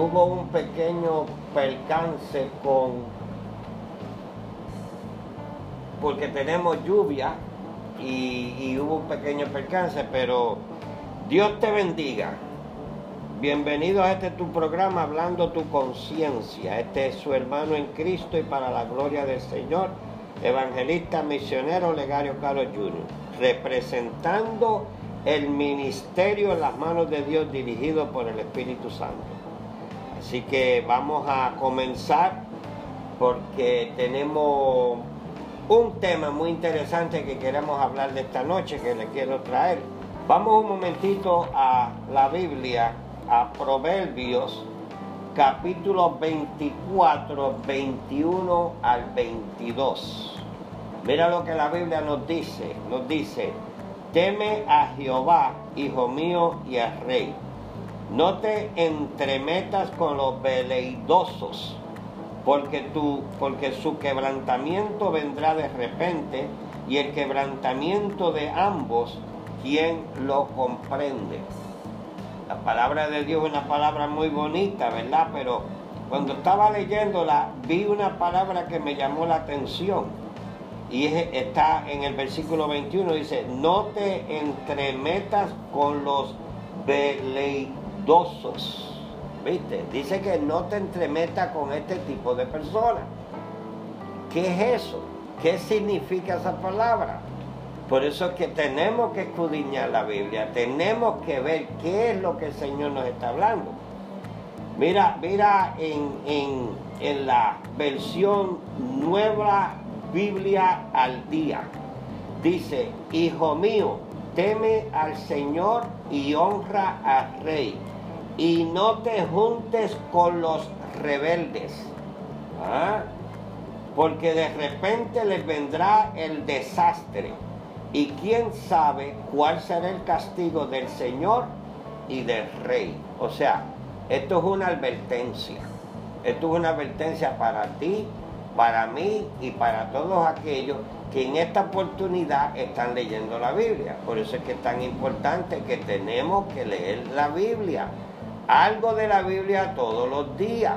hubo un pequeño percance con, porque tenemos lluvia y, hubo un pequeño percance, pero Dios te bendiga. Bienvenido a este tu programa Hablando tu conciencia. Este es su hermano en Cristo y para la gloria del Señor, evangelista misionero Legario Carlos Jr., representando el ministerio en las manos de Dios dirigido por el Espíritu Santo. Así que vamos a comenzar porque tenemos un tema muy interesante que queremos hablar de esta noche que le quiero traer. Vamos un momentito a la Biblia a Proverbios capítulo 24, 21 al 22. Mira lo que la Biblia nos dice. Nos dice, teme a Jehová, hijo mío, y al rey. No te entremetas con los veleidosos, porque, tú, porque su quebrantamiento vendrá de repente, y el quebrantamiento de ambos, ¿quién lo comprende? La palabra de Dios es una palabra muy bonita, ¿verdad? Pero cuando estaba leyéndola vi una palabra que me llamó la atención. Y está en el versículo 21, dice, no te entremetas con los veleidosos. ¿Viste? Dice que no te entremetas con este tipo de personas. ¿Qué es eso? ¿Qué significa esa palabra? Por eso es que tenemos que escudriñar la Biblia, tenemos que ver qué es lo que el Señor nos está hablando. Mira, mira en, en la versión nueva Biblia al día. Dice, hijo mío, teme al Señor y honra al Rey. Y no te juntes con los rebeldes. ¿Ah? Porque de repente les vendrá el desastre y quién sabe cuál será el castigo del Señor y del Rey. O sea, esto es una advertencia. Esto es una advertencia para ti, para mí y para todos aquellos que en esta oportunidad están leyendo la Biblia. Por eso es que es tan importante que tenemos que leer la Biblia. Algo de la Biblia todos los días.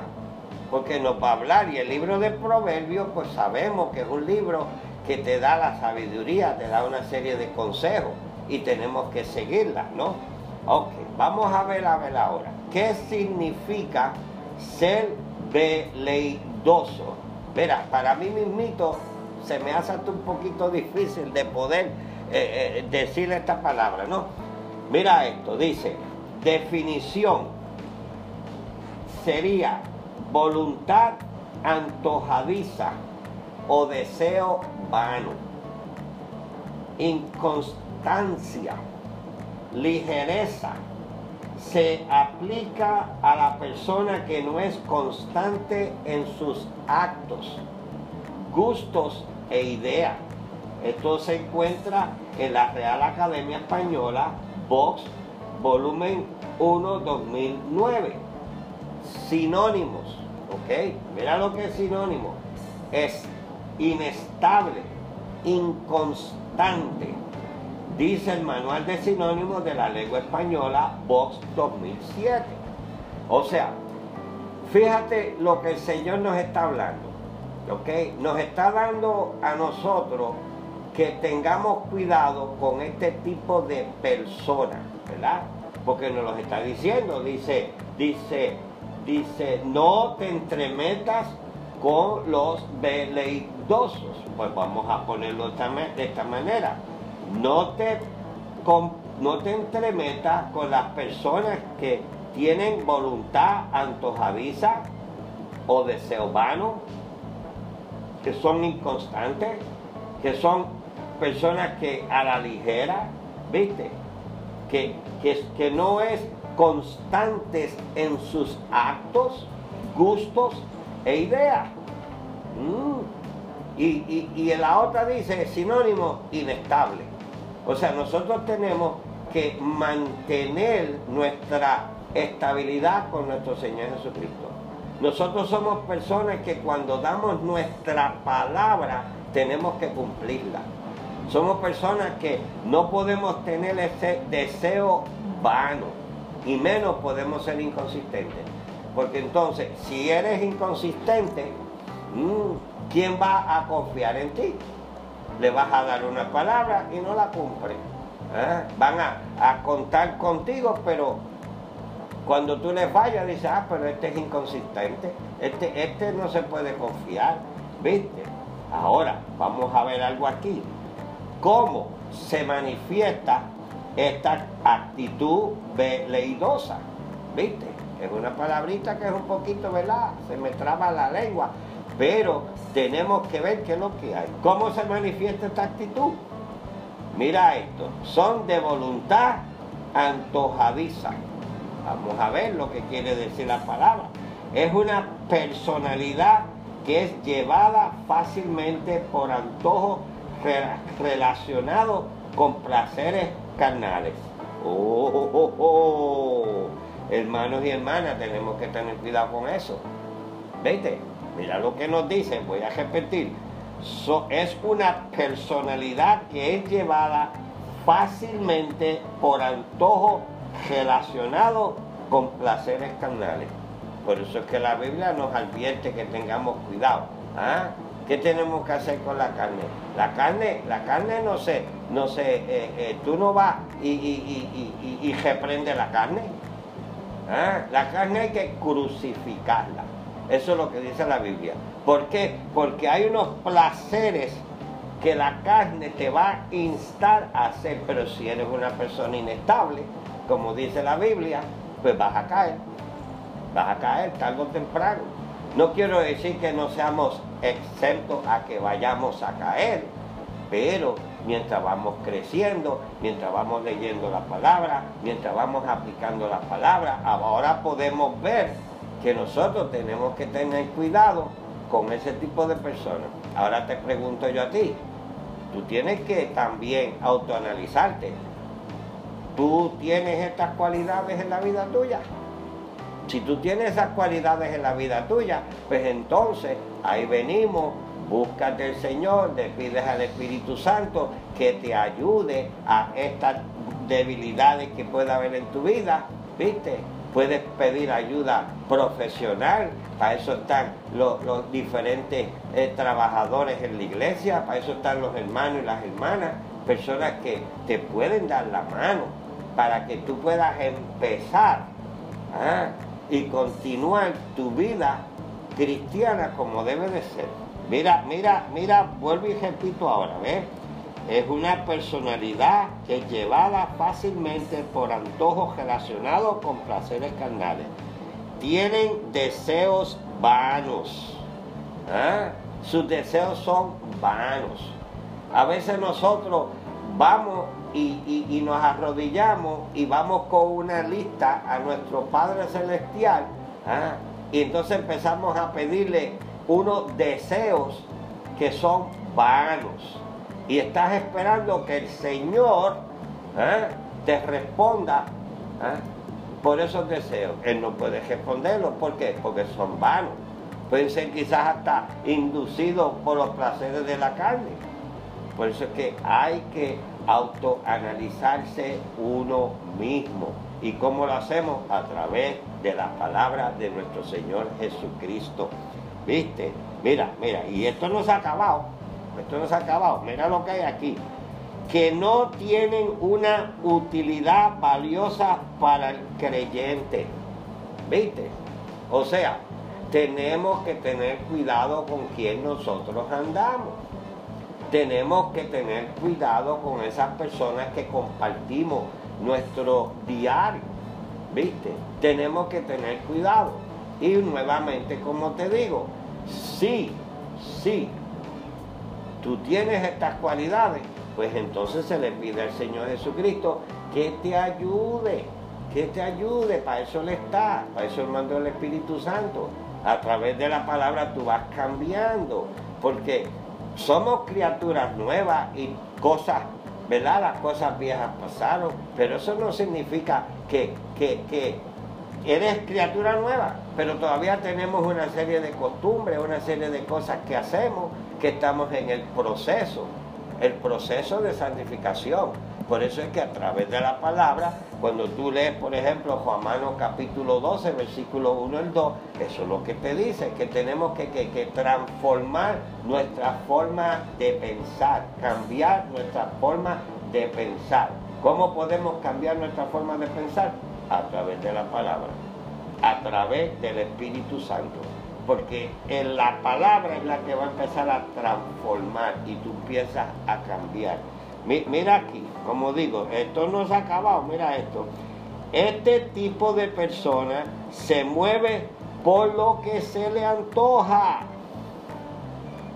Porque nos va a hablar. Y el libro de Proverbios, pues sabemos que es un libro que te da la sabiduría, te da una serie de consejos y tenemos que seguirla, ¿no? Ok, vamos a ver a ver ahora. ¿Qué significa ser veleidoso? Verá, para mí mismito se me hace hasta un poquito difícil de poder eh, eh, decir esta palabra, ¿no? Mira esto, dice, definición sería voluntad antojadiza o deseo vano, inconstancia, ligereza, se aplica a la persona que no es constante en sus actos, gustos e ideas. Esto se encuentra en la Real Academia Española, Vox, volumen 1, 2009. Sinónimos, ¿ok? Mira lo que es sinónimo. Es inestable, inconstante, dice el manual de sinónimos de la lengua española Vox 2007. O sea, fíjate lo que el Señor nos está hablando, ¿ok? Nos está dando a nosotros que tengamos cuidado con este tipo de personas, ¿verdad? Porque nos lo está diciendo, dice, dice, dice, no te entremetas con los veleidosos. Pues vamos a ponerlo de esta manera. No te, no te entremetas con las personas que tienen voluntad antojadiza o deseo vano, que son inconstantes, que son personas que a la ligera, ¿viste? Que, que, que no es constantes en sus actos, gustos e idea. Mm. Y, la otra dice sinónimo inestable. O sea, nosotros tenemos que mantener nuestra estabilidad con nuestro Señor Jesucristo. Nosotros somos personas que cuando damos nuestra palabra tenemos que cumplirla. Somos personas que no podemos tener ese deseo vano y menos podemos ser inconsistentes. porque entonces, si eres inconsistente, mm, ¿quién va a confiar en ti? Le vas a dar una palabra y no la cumple. ¿eh? Van a, a contar contigo, pero cuando tú le fallas, dices, ah, pero este es inconsistente, este, este no se puede confiar, ¿viste? Ahora, vamos a ver algo aquí. ¿Cómo se manifiesta esta actitud veleidosa? ¿Viste? Es una palabrita que es un poquito, ¿verdad? Se me traba la lengua. Pero tenemos que ver qué es lo que hay. ¿Cómo se manifiesta esta actitud? Mira esto. Son de voluntad antojadiza. Vamos a ver lo que quiere decir la palabra. Es una personalidad que es llevada fácilmente por antojo relacionado con placeres carnales. Oh, oh, oh, Hermanos y hermanas, tenemos que tener cuidado con eso. ¿Viste? Mira lo que nos dice, voy a repetir. es una personalidad que es llevada fácilmente por antojo relacionado con placeres carnales. Por eso es que la Biblia nos advierte que tengamos cuidado. ¿Ah? ¿Qué tenemos que hacer con la carne? La carne, la carne no sé, no sé, eh, eh, tú no vas y, y, y, reprende la carne. ¿Ah? La carne hay que crucificarla. Eso es lo que dice la Biblia. ¿Por qué? Porque hay unos placeres que la carne te va a instar a hacer, pero si eres una persona inestable, como dice la Biblia, pues vas a caer. Vas a caer tarde o temprano. No quiero decir que no seamos exentos a que vayamos a caer, pero mientras vamos creciendo, mientras vamos leyendo la palabra, mientras vamos aplicando la palabra, ahora podemos ver que nosotros tenemos que tener cuidado con ese tipo de personas. Ahora te pregunto yo a ti, tú tienes que también autoanalizarte. ¿Tú tienes estas cualidades en la vida tuya? Si tú tienes esas cualidades en la vida tuya, pues entonces ahí venimos, búscate el Señor, le pides al Espíritu Santo que te ayude a estas debilidades que pueda haber en tu vida, ¿viste? Puedes pedir ayuda profesional, para eso están los, diferentes eh, trabajadores en la iglesia, para eso están los hermanos y las hermanas, personas que te pueden dar la mano para que tú puedas empezar ¿ah? Y continuar tu vida cristiana como debe de ser. Mira, mira, mira, vuelvo y repito ahora, ¿ves? Es una personalidad que es llevada fácilmente por antojos relacionados con placeres carnales. Tienen deseos vanos. ¿ah? Sus deseos son vanos. A veces nosotros vamos y, nos arrodillamos y vamos con una lista a nuestro Padre Celestial, ¿ah? y entonces empezamos a pedirle unos deseos que son vanos. Y estás esperando que el Señor ¿ah? te responda ¿ah? por esos deseos. Él no puede responderlos. ¿Por qué? Porque son vanos. Pueden ser quizás hasta inducidos por los placeres de la carne. Por eso es que hay que autoanalizarse uno mismo. ¿Y cómo lo hacemos? A través de la palabra de nuestro Señor Jesucristo. ¿Viste? Mira, mira, y esto no se ha acabado. Esto no se ha acabado. Mira lo que hay aquí. Que no tienen una utilidad valiosa para el creyente. ¿Viste? O sea, tenemos que tener cuidado con quien nosotros andamos tenemos que tener cuidado con esas personas que compartimos nuestro diario. ¿Viste? Tenemos que tener cuidado. Y nuevamente, como te digo, sí, sí, tú tienes estas cualidades, pues entonces se le pide al Señor Jesucristo que te ayude, que te ayude, para eso le está, para eso mandó el Espíritu Santo. A través de la palabra tú vas cambiando, porque somos criaturas nuevas y cosas, ¿verdad? Las cosas viejas pasaron, pero eso no significa que, que, eres criatura nueva, pero todavía tenemos una serie de costumbres, una serie de cosas que hacemos, que estamos en el proceso, el proceso de santificación. Por eso es que a través de la palabra, cuando tú lees, por ejemplo, Juan capítulo 12, versículo 1 al 2, eso es lo que te dice, que tenemos que, que transformar nuestra forma de pensar, cambiar nuestra forma de pensar. ¿Cómo podemos cambiar nuestra forma de pensar? A través de la palabra, a través del Espíritu Santo porque en la palabra es la que va a empezar a transformar y tú empiezas a cambiar. Mira aquí, como digo, esto no se ha acabado, mira esto. Este tipo de persona se mueve por lo que se le antoja.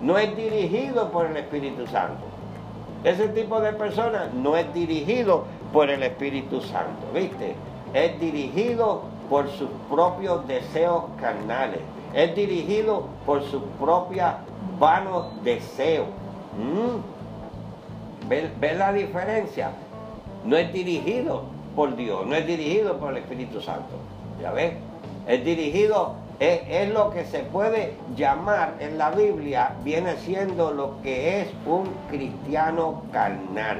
No es dirigido por el Espíritu Santo. Ese tipo de persona no es dirigido por el Espíritu Santo, ¿viste? Es dirigido por sus propios deseos carnales es dirigido por sus propios vanos deseos. Mm. ¿Ves la diferencia? No es dirigido por Dios, no es dirigido por el Espíritu Santo. ¿Ya ves? Es dirigido, es, lo que se puede llamar en la Biblia, viene siendo lo que es un cristiano carnal.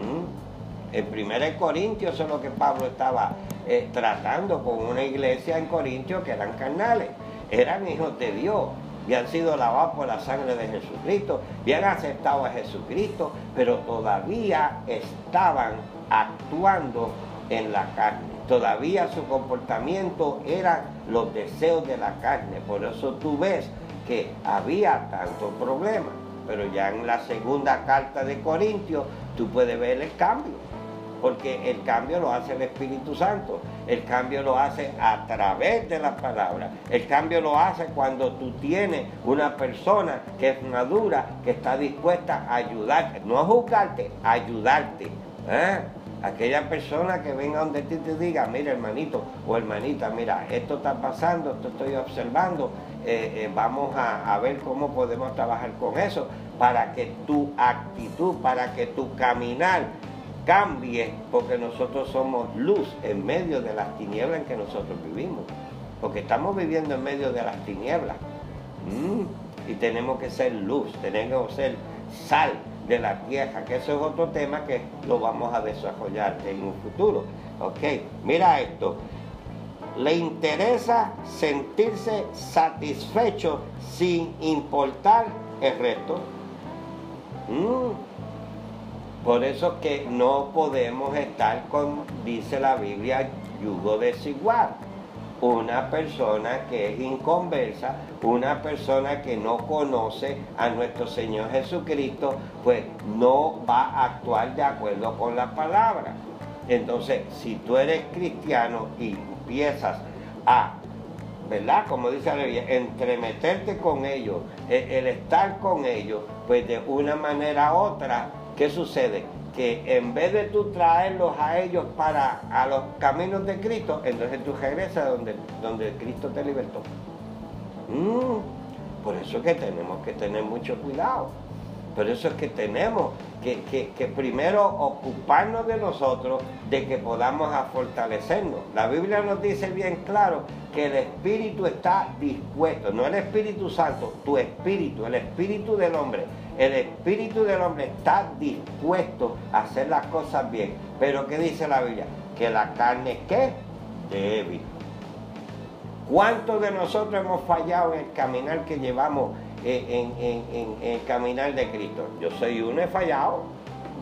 Mm. En 1 Corintios es lo que Pablo estaba eh, tratando con una iglesia en Corintios que eran carnales eran hijos de Dios, habían sido lavados por la sangre de Jesucristo, habían aceptado a Jesucristo, pero todavía estaban actuando en la carne. Todavía su comportamiento eran los deseos de la carne. Por eso tú ves que había tanto problema. Pero ya en la segunda carta de Corintios tú puedes ver el cambio porque el cambio lo hace el Espíritu Santo, el cambio lo hace a través de las palabras, el cambio lo hace cuando tú tienes una persona que es madura, que está dispuesta a ayudarte, no a juzgarte, a ayudarte. ¿eh? Aquella persona que venga donde ti te diga, mira hermanito o hermanita, mira, esto está pasando, esto estoy observando, eh, eh, vamos a, a, ver cómo podemos trabajar con eso, para que tu actitud, para que tu caminar cambie porque nosotros somos luz en medio de las tinieblas en que nosotros vivimos. Porque estamos viviendo en medio de las tinieblas. Mm, y tenemos que ser luz, tenemos que ser sal de la tierra, que eso es otro tema que lo vamos a desarrollar en un futuro. Ok, mira esto. Le interesa sentirse satisfecho sin importar el resto. Mm, por eso que no podemos estar con, dice la Biblia, yugo desigual. Una persona que es inconversa, una persona que no conoce a nuestro Señor Jesucristo, pues no va a actuar de acuerdo con la palabra. Entonces, si tú eres cristiano y empiezas a ¿verdad? Como dice la Biblia, entremeterte con ellos, el, el, estar con ellos, pues de una manera u otra ¿Qué sucede? Que en vez de tú traerlos a ellos para a los caminos de Cristo, entonces tú regresas donde, donde Cristo te libertó. Mm, por eso es que tenemos que tener mucho cuidado. Por eso es que tenemos que, primero ocuparnos de nosotros, de que podamos fortalecernos. La Biblia nos dice bien claro que el Espíritu está dispuesto, no el Espíritu Santo, tu Espíritu, el Espíritu del hombre. El Espíritu del hombre está dispuesto a hacer las cosas bien. Pero ¿qué dice la Biblia? Que la carne es qué? Débil. ¿Cuántos de nosotros hemos fallado en el caminar que llevamos en, el caminar de Cristo. Yo soy uno, he fallado.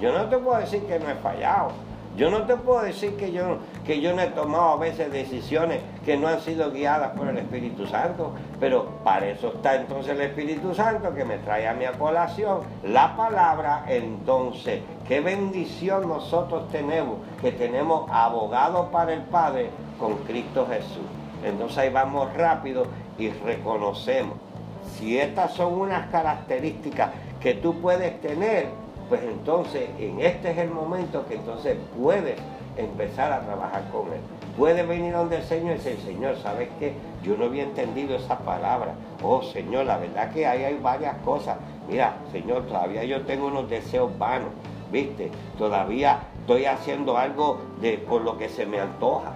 Yo no te puedo decir que no he fallado. Yo no te puedo decir que yo, que yo no he tomado a veces decisiones que no han sido guiadas por el Espíritu Santo, pero para eso está entonces el Espíritu Santo que me trae a mi colación la palabra. Entonces, qué bendición nosotros tenemos, que tenemos abogado para el Padre con Cristo Jesús. Entonces ahí vamos rápido y reconocemos si estas son unas características que tú puedes tener, pues entonces en este es el momento que entonces puedes empezar a trabajar con él. Puedes venir donde el Señor y decir, Señor, ¿sabes qué? Yo no había entendido esa palabra. Oh, Señor, la verdad que ahí hay varias cosas. Mira, Señor, todavía yo tengo unos deseos vanos, ¿viste? Todavía estoy haciendo algo de, por lo que se me antoja.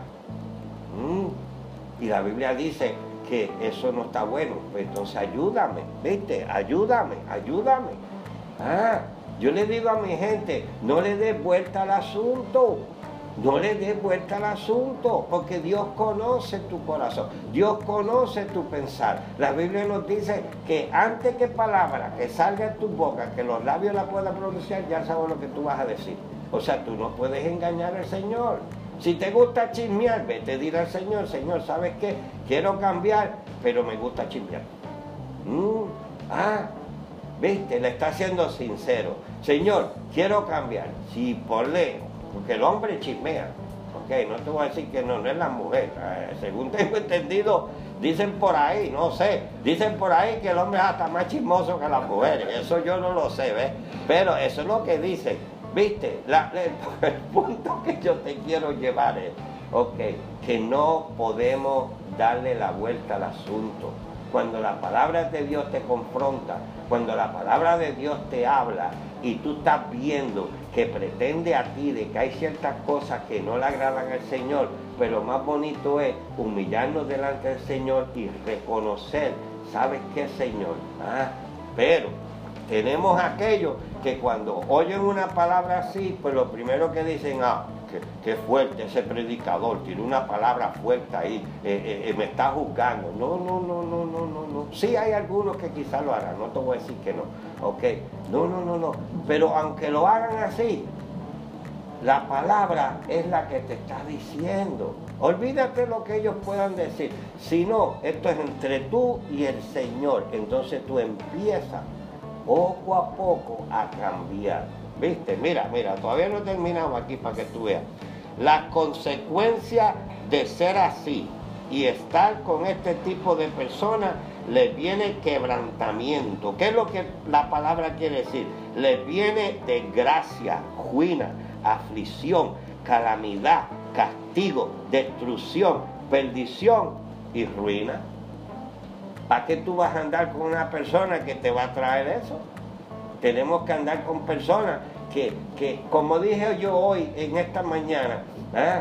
Mm. Y la Biblia dice, que eso no está bueno. Pues entonces ayúdame, ¿viste? Ayúdame, ayúdame. Ah, Yo le digo a mi gente, no le dé vuelta al asunto. No le dé vuelta al asunto, porque Dios conoce tu corazón, Dios conoce tu pensar. La Biblia nos dice que antes que palabra que salga de tu boca, que los labios la puedan pronunciar, ya sabes lo que tú vas a decir. O sea, tú no puedes engañar al Señor. Si te gusta chismear, vete a decir al Señor, Señor, ¿sabes qué? Quiero cambiar, pero me gusta chismear. Mm, ah, viste, le está siendo sincero. Señor, quiero cambiar. Si por ley porque el hombre chismea. Ok, no te voy a decir que no, no es la mujer. Eh, según tengo entendido, dicen por ahí, no sé, dicen por ahí que el hombre es hasta más chismoso que las mujeres. Eso yo no lo sé, ¿ves? Pero eso es lo que dicen. ¿Viste? el, el punto que yo te quiero llevar es, ok, que no podemos darle la vuelta al asunto. Cuando la palabra de Dios te confronta, cuando la palabra de Dios te habla, y tú estás viendo que pretende a ti de que hay ciertas cosas que no le agradan al Señor, pero más bonito es humillarnos delante del Señor y reconocer, ¿sabes qué, Señor? Ah, pero tenemos aquellos que cuando oyen una palabra así, pues lo primero que dicen, ah, qué, fuerte ese predicador, tiene una palabra fuerte ahí, eh, eh, eh, me está juzgando. No, no, no, no, no, no, no. Sí hay algunos que quizás lo hagan, no te voy a decir que no. Ok, no, no, no, no. Pero aunque lo hagan así, la palabra es la que te está diciendo. Olvídate lo que ellos puedan decir. Si no, esto es entre tú y el Señor. Entonces tú empiezas poco a poco a cambiar. ¿Viste? Mira, mira, todavía no he terminado aquí para que tú veas. La consecuencia de ser así y estar con este tipo de personas le viene quebrantamiento. ¿Qué es lo que la palabra quiere decir? Le viene desgracia, juina, aflicción, calamidad, castigo, destrucción, perdición y ruina. ¿Para qué tú vas a andar con una persona que te va a traer eso? Tenemos que andar con personas que, como dije yo hoy en esta mañana, ¿eh?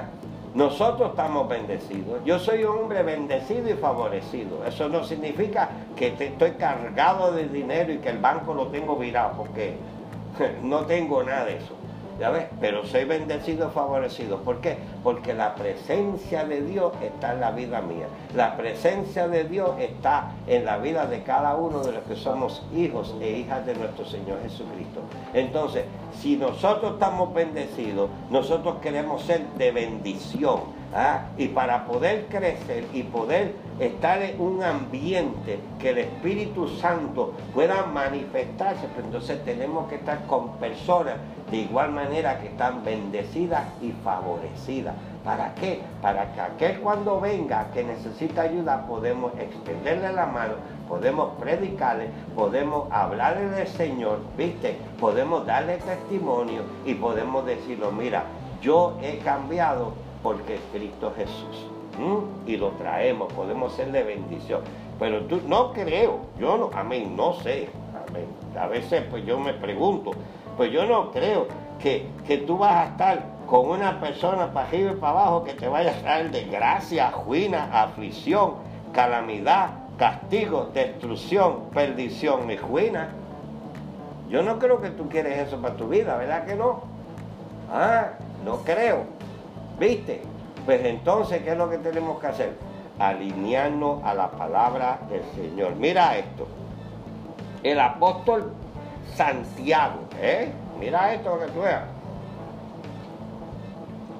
nosotros estamos bendecidos. Yo soy un hombre bendecido y favorecido. Eso no significa que estoy cargado de dinero y que el banco lo tengo virado, porque no tengo nada de eso. ¿Ya? Pero soy bendecido, favorecido. ¿Por qué? Porque la presencia de Dios está en la vida mía. La presencia de Dios está en la vida de cada uno de los que somos hijos e hijas de nuestro Señor Jesucristo. Entonces, si nosotros estamos bendecidos, nosotros queremos ser de bendición. ¿Ah? Y para poder crecer y poder estar en un ambiente que el Espíritu Santo pueda manifestarse, pues entonces tenemos que estar con personas de igual manera que están bendecidas y favorecidas. ¿Para qué? Para que aquel cuando venga que necesita ayuda podemos extenderle la mano, podemos predicarle, podemos hablarle del Señor, ¿viste? Podemos darle testimonio y podemos decirlo, mira, yo he cambiado porque Cristo Jesús. Y lo traemos, podemos ser de bendición. Pero tú no creo, yo no, amén, no sé. Amén. A veces pues yo me pregunto, pues yo no creo que, que tú vas a estar con una persona para arriba y para abajo que te vaya a traer desgracia, juina, aflicción, calamidad, castigo, destrucción, perdición y juina. Yo no creo que tú quieres eso para tu vida, ¿verdad que no? Ah, no creo. ¿Viste? Pues entonces, ¿qué es lo que tenemos que hacer? Alinearnos a la palabra del Señor. Mira esto. El apóstol Santiago, ¿eh? Mira esto que tú veas.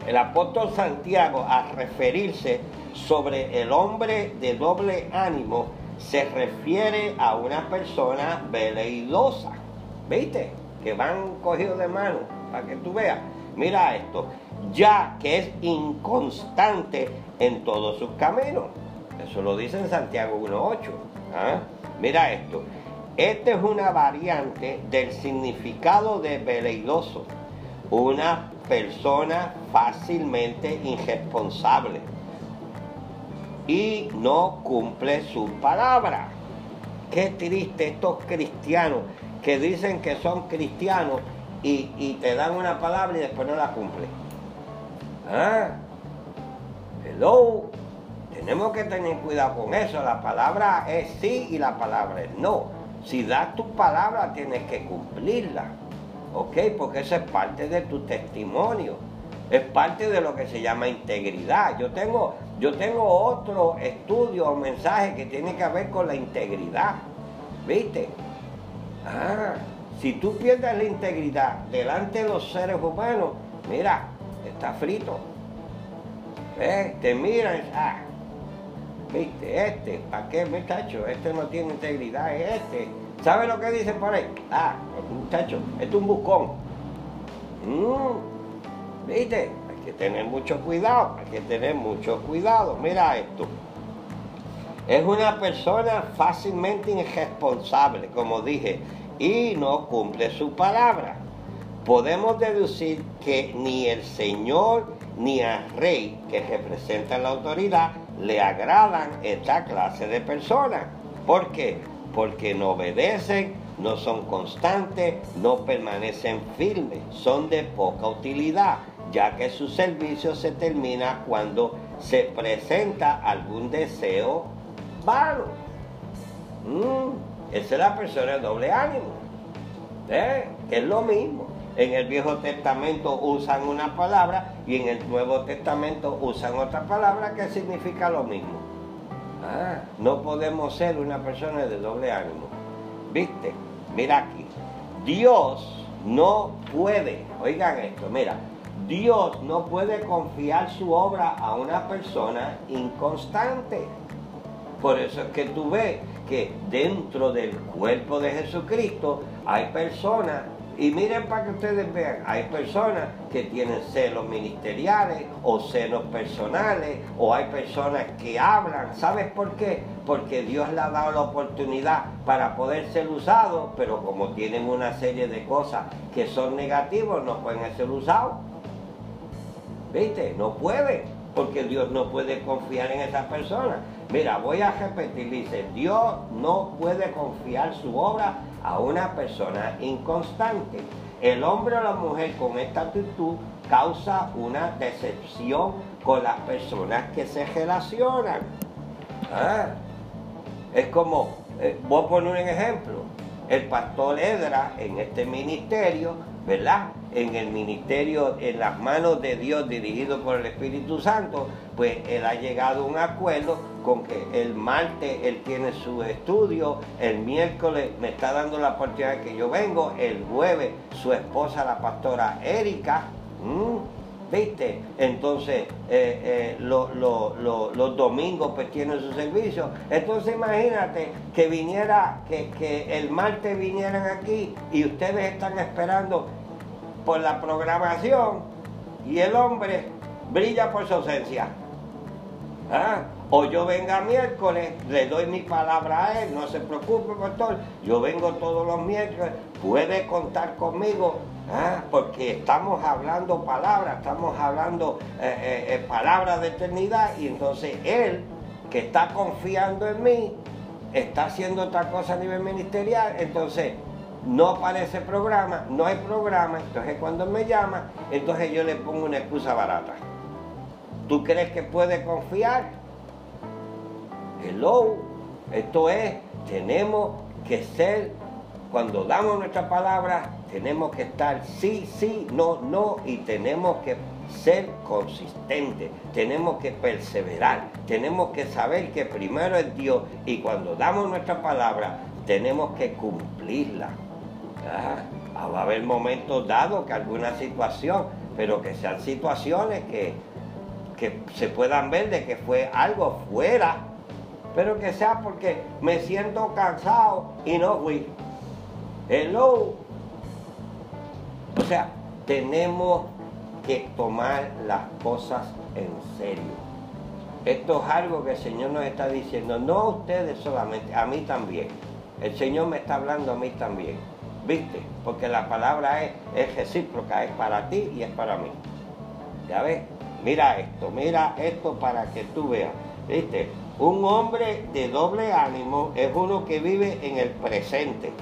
El apóstol Santiago, a referirse sobre el hombre de doble ánimo, se refiere a una persona veleidosa. ¿Viste? Que van cogidos de mano, para que tú veas. Mira esto ya que es inconstante en todos sus caminos. Eso lo dice en Santiago 1.8. ¿ah? Mira esto. Esta es una variante del significado de veleidoso. Una persona fácilmente irresponsable y no cumple su palabra. Qué triste estos cristianos que dicen que son cristianos y, y te dan una palabra y después no la cumplen. ¿Ah? Hello. Tenemos que tener cuidado con eso. La palabra es sí y la palabra es no. Si das tu palabra, tienes que cumplirla. ¿ok? Porque eso es parte de tu testimonio, es parte de lo que se llama integridad. Yo tengo, yo tengo otro estudio o mensaje que tiene que ver con la integridad, ¿viste? Ah, si tú pierdes la integridad delante de los seres humanos, mira, está frito. ¿Eh? Te miran, ah, viste, este, ¿para qué muchacho? Este no tiene integridad, es este. ¿Sabe lo que dicen por ahí? Ah, muchacho, este es un buscón. Mm, ¿Viste? Hay que tener mucho cuidado, hay que tener mucho cuidado. Mira esto. Es una persona fácilmente irresponsable, como dije, y no cumple su palabra. Podemos deducir que ni el Señor ni al rey que representa la autoridad le agradan esta clase de personas. ¿Por qué? Porque no obedecen, no son constantes, no permanecen firmes, son de poca utilidad, ya que su servicio se termina cuando se presenta algún deseo vano. Mm, esa es la persona de doble ánimo. ¿eh? Es lo mismo. En el Viejo Testamento usan una palabra y en el Nuevo Testamento usan otra palabra que significa lo mismo. Ah, no podemos ser una persona de doble ánimo. ¿Viste? Mira aquí. Dios no puede, oigan esto, mira, Dios no puede confiar su obra a una persona inconstante. Por eso es que tú ves que dentro del cuerpo de Jesucristo hay personas y miren para que ustedes vean, hay personas que tienen celos ministeriales o celos personales o hay personas que hablan. ¿Sabes por qué? Porque Dios le ha dado la oportunidad para poder ser usado, pero como tienen una serie de cosas que son negativos, no pueden ser usados. ¿Viste? No pueden, porque Dios no puede confiar en esas personas. Mira, voy a repetir, dice, Dios no puede confiar su obra a una persona inconstante. El hombre o la mujer con esta actitud causa una decepción con las personas que se relacionan. Ah, es como, eh, voy a poner un ejemplo, el pastor Edra en este ministerio, ¿verdad? En el ministerio, en las manos de Dios, dirigido por el Espíritu Santo, pues él ha llegado a un acuerdo con que el martes él tiene su estudio, el miércoles me está dando la oportunidad que yo vengo, el jueves su esposa, la pastora Erika, ¿viste? Entonces eh, eh, los domingos pues tienen su servicio. Entonces imagínate que viniera, que, que el martes vinieran aquí y ustedes están esperando por la programación y el hombre brilla por su ausencia. ¿Ah? O yo venga miércoles, le doy mi palabra a él, no se preocupe, pastor. Yo vengo todos los miércoles, puede contar conmigo, ¿ah? porque estamos hablando palabras, estamos hablando eh, eh, eh, palabras de eternidad, y entonces él, que está confiando en mí, está haciendo otra cosa a nivel ministerial, entonces no aparece programa, no hay programa, entonces cuando me llama, entonces yo le pongo una excusa barata. ¿Tú crees que puede confiar? Hello, esto es, tenemos que ser, cuando damos nuestra palabra, tenemos que estar sí, sí, no, no, y tenemos que ser consistentes, tenemos que perseverar, tenemos que saber que primero es Dios y cuando damos nuestra palabra tenemos que cumplirla. Ah, va a haber momentos dados que alguna situación, pero que sean situaciones que que se puedan ver de que fue algo fuera, pero que sea porque me siento cansado y no fui. Hello. O sea, tenemos que tomar las cosas en serio. Esto es algo que el Señor nos está diciendo, no a ustedes solamente, a mí también. El Señor me está hablando a mí también. ¿Viste? Porque la palabra es, es recíproca, es para ti y es para mí. ¿Ya ves? Mira esto, mira esto para que tú veas. ¿Viste? Un hombre de doble ánimo es uno que vive en el presente,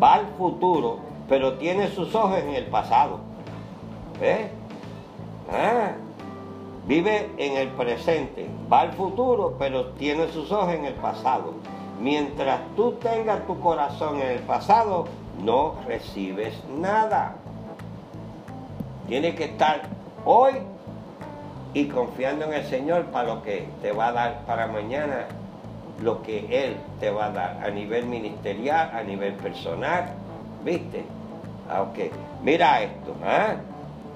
va al futuro, pero tiene sus ojos en el pasado. ¿Ves? Ah, vive en el presente, va al futuro, pero tiene sus ojos en el pasado. Mientras tú tengas tu corazón en el pasado, no recibes nada. Tienes que estar hoy y confiando en el Señor para lo que te va a dar para mañana, lo que Él te va a dar a nivel ministerial, a nivel personal. ¿Viste? Ah, ok. Mira esto, ¿ah?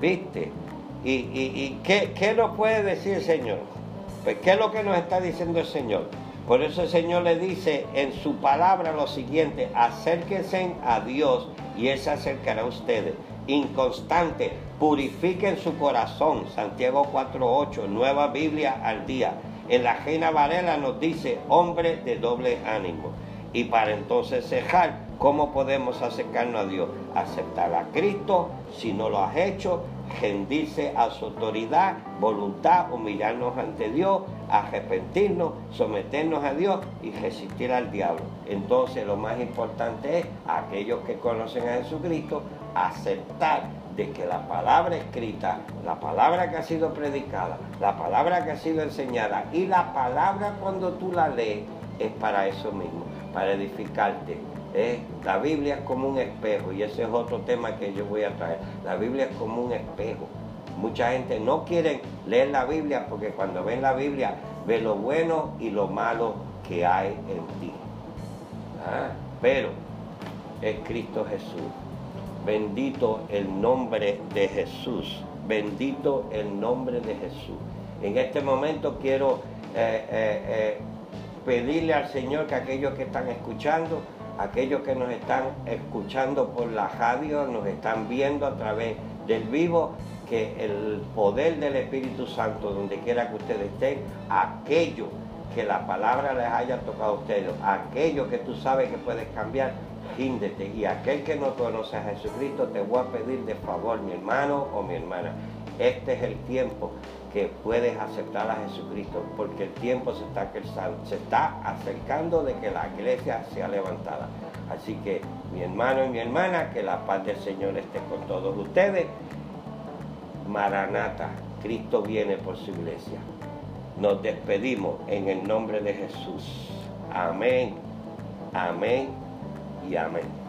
¿Viste? ¿Y, y, qué, qué nos puede decir el Señor? Pues, ¿qué es lo que nos está diciendo el Señor? Por eso el Señor le dice en su palabra lo siguiente, acérquense a Dios y Él se acercará a ustedes. Inconstante, purifiquen su corazón. Santiago 4.8, nueva Biblia al día. En la Reina Varela nos dice, hombre de doble ánimo. Y para entonces cejar, ¿cómo podemos acercarnos a Dios? Aceptar a Cristo, si no lo has hecho, rendirse a su autoridad, voluntad, humillarnos ante Dios, arrepentirnos, someternos a Dios y resistir al diablo. Entonces lo más importante es aquellos que conocen a Jesucristo, aceptar de que la palabra escrita, la palabra que ha sido predicada, la palabra que ha sido enseñada y la palabra cuando tú la lees es para eso mismo, para edificarte. La Biblia es como un espejo y ese es otro tema que yo voy a traer. La Biblia es como un espejo. Mucha gente no quiere leer la Biblia porque cuando ven la Biblia ve lo bueno y lo malo que hay en ti. ¿Ah? Pero es Cristo Jesús. Bendito el nombre de Jesús. Bendito el nombre de Jesús. En este momento quiero eh, eh, pedirle al Señor que aquellos que están escuchando aquellos que nos están escuchando por la radio, nos están viendo a través del vivo, que el poder del Espíritu Santo, donde quiera que ustedes estén, aquello que la palabra les haya tocado a ustedes, aquello que tú sabes que puedes cambiar, ríndete. Y aquel que no conoce a Jesucristo, te voy a pedir de favor, mi hermano o mi hermana, este es el tiempo que puedes aceptar a Jesucristo, porque el tiempo se está, se está acercando de que la iglesia sea levantada. Así que mi hermano y mi hermana, que la paz del Señor esté con todos ustedes. Maranata, Cristo viene por su iglesia. Nos despedimos en el nombre de Jesús. Amén, amén y amén.